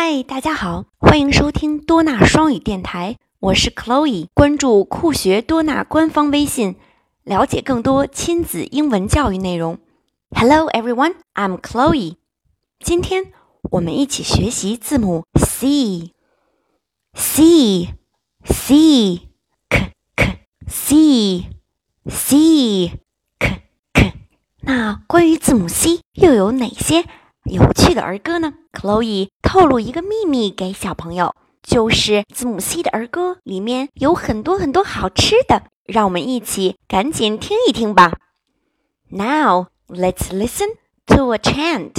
嗨，大家好，欢迎收听多纳双语电台，我是 Chloe。关注酷学多纳官方微信，了解更多亲子英文教育内容。Hello everyone, I'm Chloe。今天我们一起学习字母 C。C C K K C C K K。那关于字母 C 又有哪些？有趣的儿歌呢？Chloe 透露一个秘密给小朋友，就是字母 C 的儿歌里面有很多很多好吃的，让我们一起赶紧听一听吧。Now let's listen to a chant.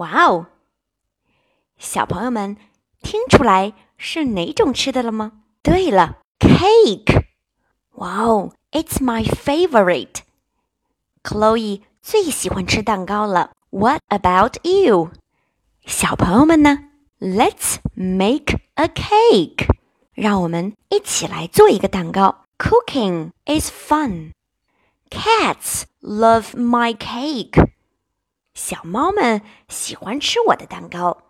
Wow！小朋友们听出来是哪种吃的了吗？对了，cake。Wow，it's my favorite。Chloe 最喜欢吃蛋糕了。What about you？小朋友们呢？Let's make a cake。让我们一起来做一个蛋糕。Cooking is fun. Cats love my cake. 小猫们喜欢吃我的蛋糕。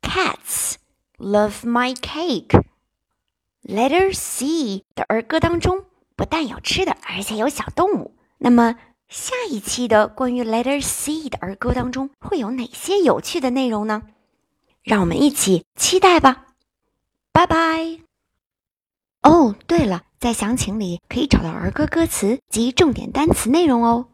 Cats love my cake. Letter C 的儿歌当中不但有吃的，而且有小动物。那么下一期的关于 Letter C 的儿歌当中会有哪些有趣的内容呢？让我们一起期待吧。拜拜。哦，对了，在详情里可以找到儿歌歌词及重点单词内容哦。